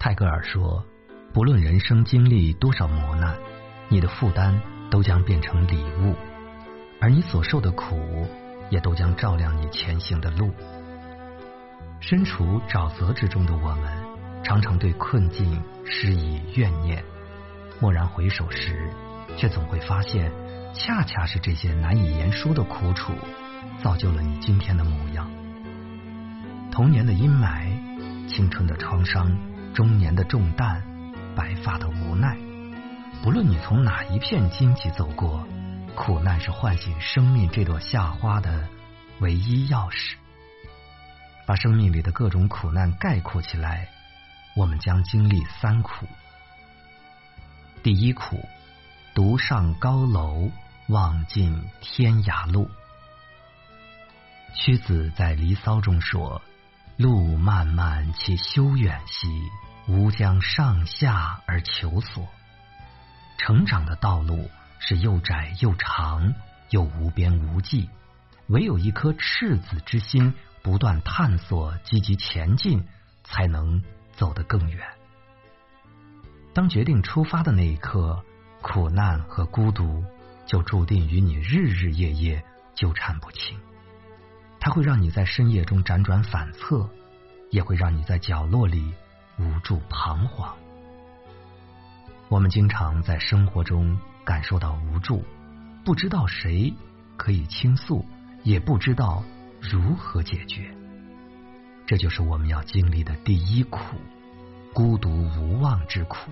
泰戈尔说：“不论人生经历多少磨难，你的负担都将变成礼物，而你所受的苦，也都将照亮你前行的路。”身处沼泽之中的我们，常常对困境施以怨念，蓦然回首时，却总会发现，恰恰是这些难以言说的苦楚，造就了你今天的模样。童年的阴霾，青春的创伤。中年的重担，白发的无奈。不论你从哪一片荆棘走过，苦难是唤醒生命这朵夏花的唯一钥匙。把生命里的各种苦难概括起来，我们将经历三苦。第一苦，独上高楼，望尽天涯路。屈子在《离骚》中说。路漫漫其修远兮，吾将上下而求索。成长的道路是又窄又长，又无边无际。唯有一颗赤子之心，不断探索，积极前进，才能走得更远。当决定出发的那一刻，苦难和孤独就注定与你日日夜夜纠缠不清。它会让你在深夜中辗转反侧，也会让你在角落里无助彷徨。我们经常在生活中感受到无助，不知道谁可以倾诉，也不知道如何解决。这就是我们要经历的第一苦——孤独无望之苦。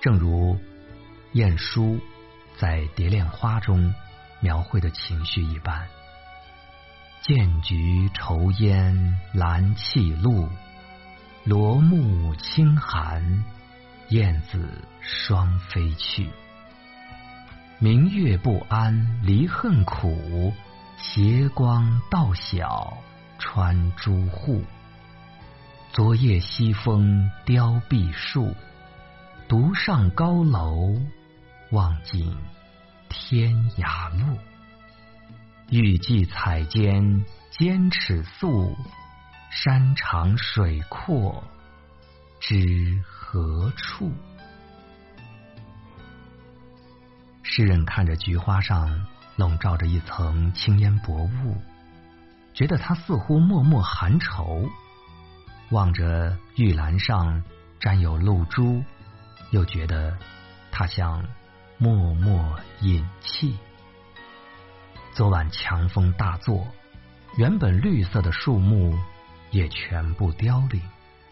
正如晏殊在《蝶恋花》中。描绘的情绪一般，剑菊愁烟兰泣露，罗幕轻寒，燕子双飞去。明月不安离恨苦，斜光到晓穿朱户。昨夜西风凋碧树，独上高楼望尽。天涯路，欲寄彩笺兼尺素，山长水阔知何处？诗人看着菊花上笼罩着一层青烟薄雾，觉得它似乎默默含愁；望着玉兰上沾有露珠，又觉得它像。默默隐气。昨晚强风大作，原本绿色的树木也全部凋零，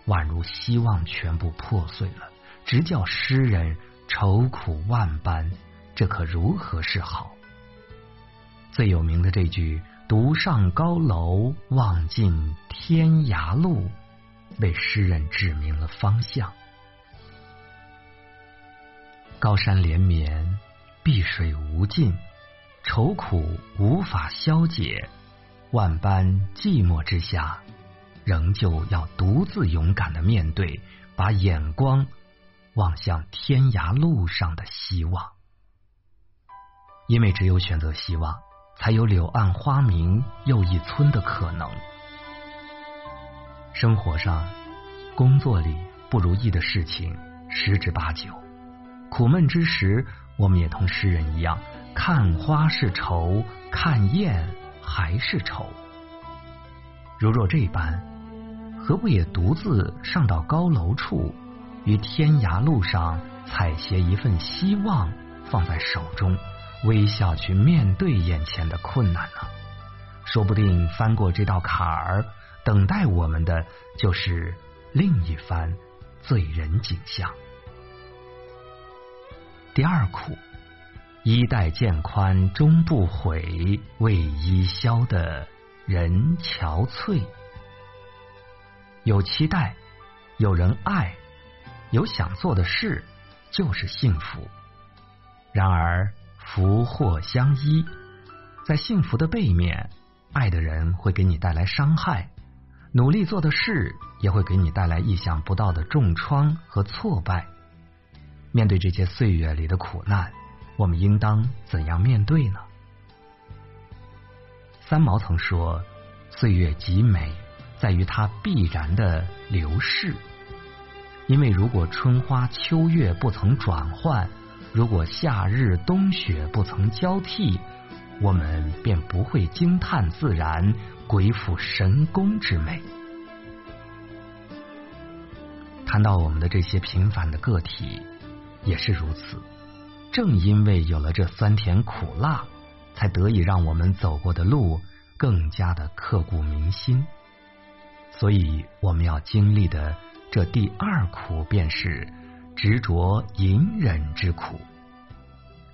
宛如希望全部破碎了，直叫诗人愁苦万般。这可如何是好？最有名的这句“独上高楼，望尽天涯路”，为诗人指明了方向。高山连绵，碧水无尽，愁苦无法消解，万般寂寞之下，仍旧要独自勇敢的面对，把眼光望向天涯路上的希望。因为只有选择希望，才有柳暗花明又一村的可能。生活上、工作里不如意的事情十之八九。苦闷之时，我们也同诗人一样，看花是愁，看燕还是愁。如若这般，何不也独自上到高楼处，于天涯路上采撷一份希望，放在手中，微笑去面对眼前的困难呢？说不定翻过这道坎儿，等待我们的就是另一番醉人景象。第二苦，衣带渐宽终不悔，为伊消的人憔悴。有期待，有人爱，有想做的事，就是幸福。然而福祸相依，在幸福的背面，爱的人会给你带来伤害，努力做的事也会给你带来意想不到的重创和挫败。面对这些岁月里的苦难，我们应当怎样面对呢？三毛曾说：“岁月极美，在于它必然的流逝。因为如果春花秋月不曾转换，如果夏日冬雪不曾交替，我们便不会惊叹自然、鬼斧神工之美。谈到我们的这些平凡的个体，也是如此。正因为有了这酸甜苦辣，才得以让我们走过的路更加的刻骨铭心。所以，我们要经历的。这第二苦便是执着隐忍之苦。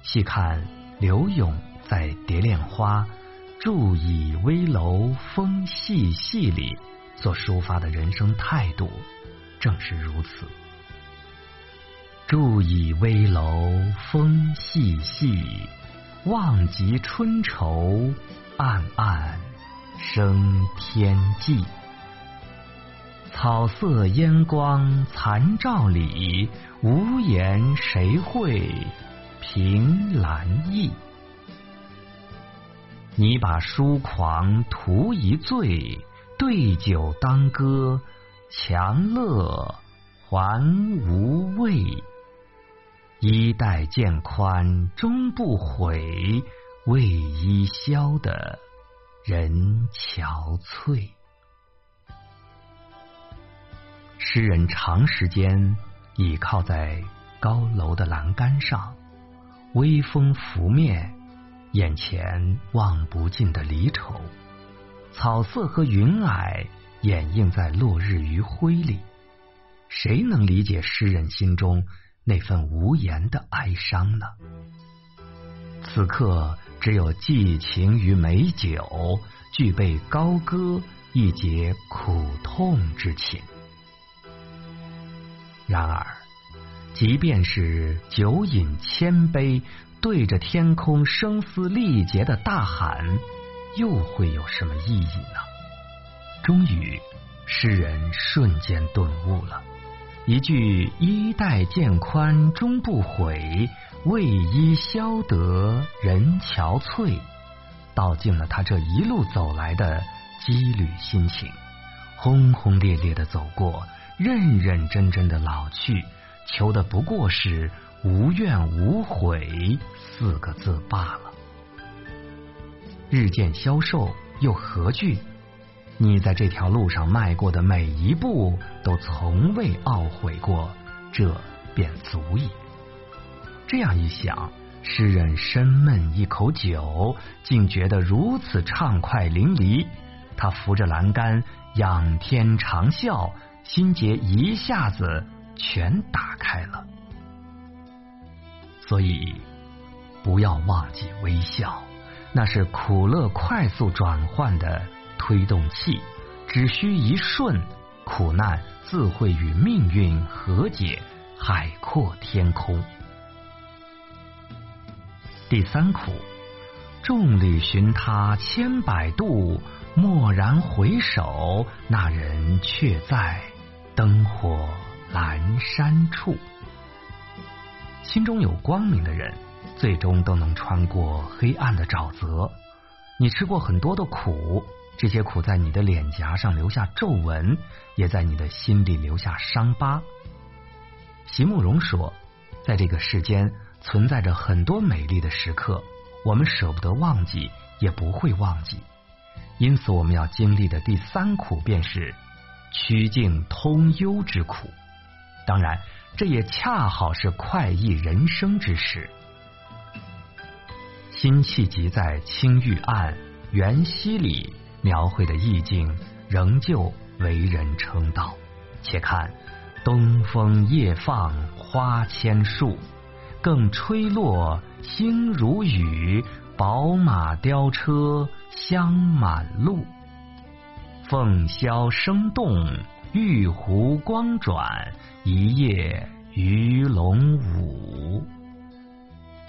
细看柳永在《蝶恋花·住倚危楼风细细》里所抒发的人生态度，正是如此。住倚危楼风细细，望极春愁，暗暗生天际。草色烟光残照里，无言谁会凭栏意？你把疏狂图一醉，对酒当歌，强乐还无味。衣带渐宽终不悔，为伊消得人憔悴。诗人长时间倚靠在高楼的栏杆上，微风拂面，眼前望不尽的离愁，草色和云霭掩映在落日余晖里。谁能理解诗人心中那份无言的哀伤呢？此刻，只有寄情于美酒，具备高歌一解苦痛之情。然而，即便是酒饮千杯，对着天空声嘶力竭的大喊，又会有什么意义呢？终于，诗人瞬间顿悟了，一句“衣带渐宽终不悔，为伊消得人憔悴”，道尽了他这一路走来的羁旅心情，轰轰烈烈的走过。认认真真的老去，求的不过是无怨无悔四个字罢了。日渐消瘦又何惧？你在这条路上迈过的每一步，都从未懊悔过，这便足矣。这样一想，诗人深闷一口酒，竟觉得如此畅快淋漓。他扶着栏杆，仰天长啸。心结一下子全打开了，所以不要忘记微笑，那是苦乐快速转换的推动器。只需一瞬，苦难自会与命运和解，海阔天空。第三苦，众里寻他千百度，蓦然回首，那人却在。灯火阑珊处，心中有光明的人，最终都能穿过黑暗的沼泽。你吃过很多的苦，这些苦在你的脸颊上留下皱纹，也在你的心里留下伤疤。席慕容说，在这个世间存在着很多美丽的时刻，我们舍不得忘记，也不会忘记。因此，我们要经历的第三苦便是。曲径通幽之苦，当然，这也恰好是快意人生之时。辛弃疾在《青玉案·元夕》里描绘的意境，仍旧为人称道。且看东风夜放花千树，更吹落星如雨，宝马雕车香满路。凤箫声动，玉壶光转，一夜鱼龙舞。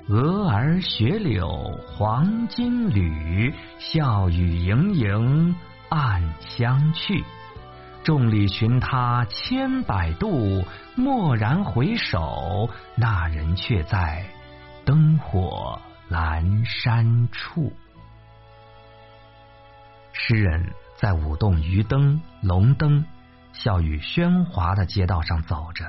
蛾儿雪柳黄金缕，笑语盈盈暗香去。众里寻他千百度，蓦然回首，那人却在灯火阑珊处。诗人。在舞动鱼灯、龙灯、笑语喧哗的街道上走着，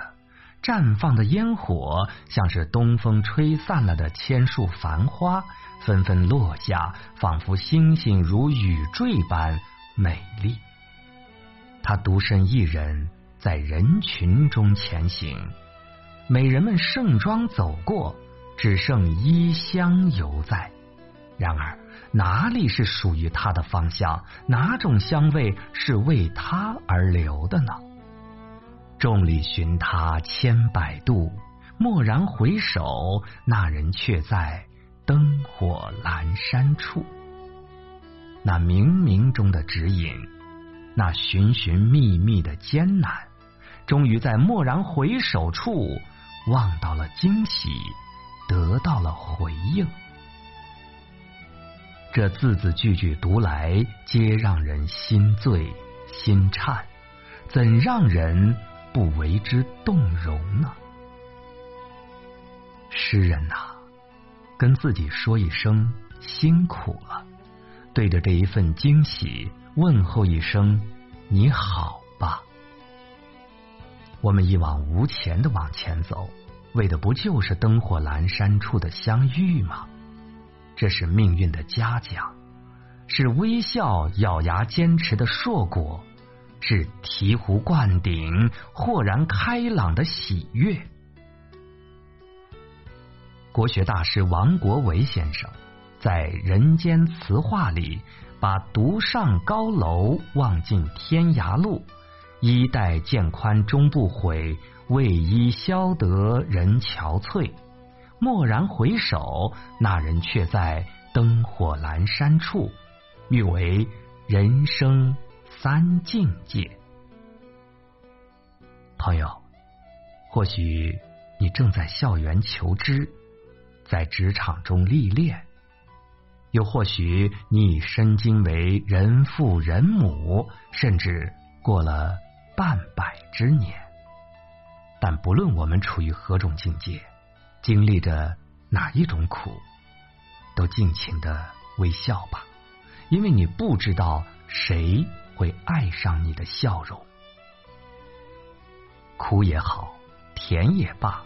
绽放的烟火像是东风吹散了的千树繁花，纷纷落下，仿佛星星如雨坠般美丽。他独身一人在人群中前行，美人们盛装走过，只剩衣香犹在。然而，哪里是属于他的芳香？哪种香味是为他而留的呢？众里寻他千百度，蓦然回首，那人却在灯火阑珊处。那冥冥中的指引，那寻寻觅觅的艰难，终于在蓦然回首处，望到了惊喜，得到了回应。这字字句句读来，皆让人心醉心颤，怎让人不为之动容呢？诗人呐，跟自己说一声辛苦了，对着这一份惊喜问候一声你好吧。我们一往无前的往前走，为的不就是灯火阑珊处的相遇吗？这是命运的嘉奖，是微笑咬牙坚持的硕果，是醍醐灌顶、豁然开朗的喜悦。国学大师王国维先生在《人间词话》里，把“独上高楼，望尽天涯路，衣带渐宽终不悔，为伊消得人憔悴。”蓦然回首，那人却在灯火阑珊处，誉为人生三境界。朋友，或许你正在校园求知，在职场中历练，又或许你已身经为人父人母，甚至过了半百之年。但不论我们处于何种境界。经历着哪一种苦，都尽情的微笑吧，因为你不知道谁会爱上你的笑容。苦也好，甜也罢，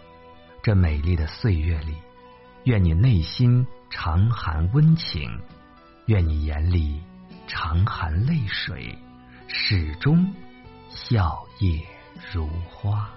这美丽的岁月里，愿你内心常含温情，愿你眼里常含泪水，始终笑靥如花。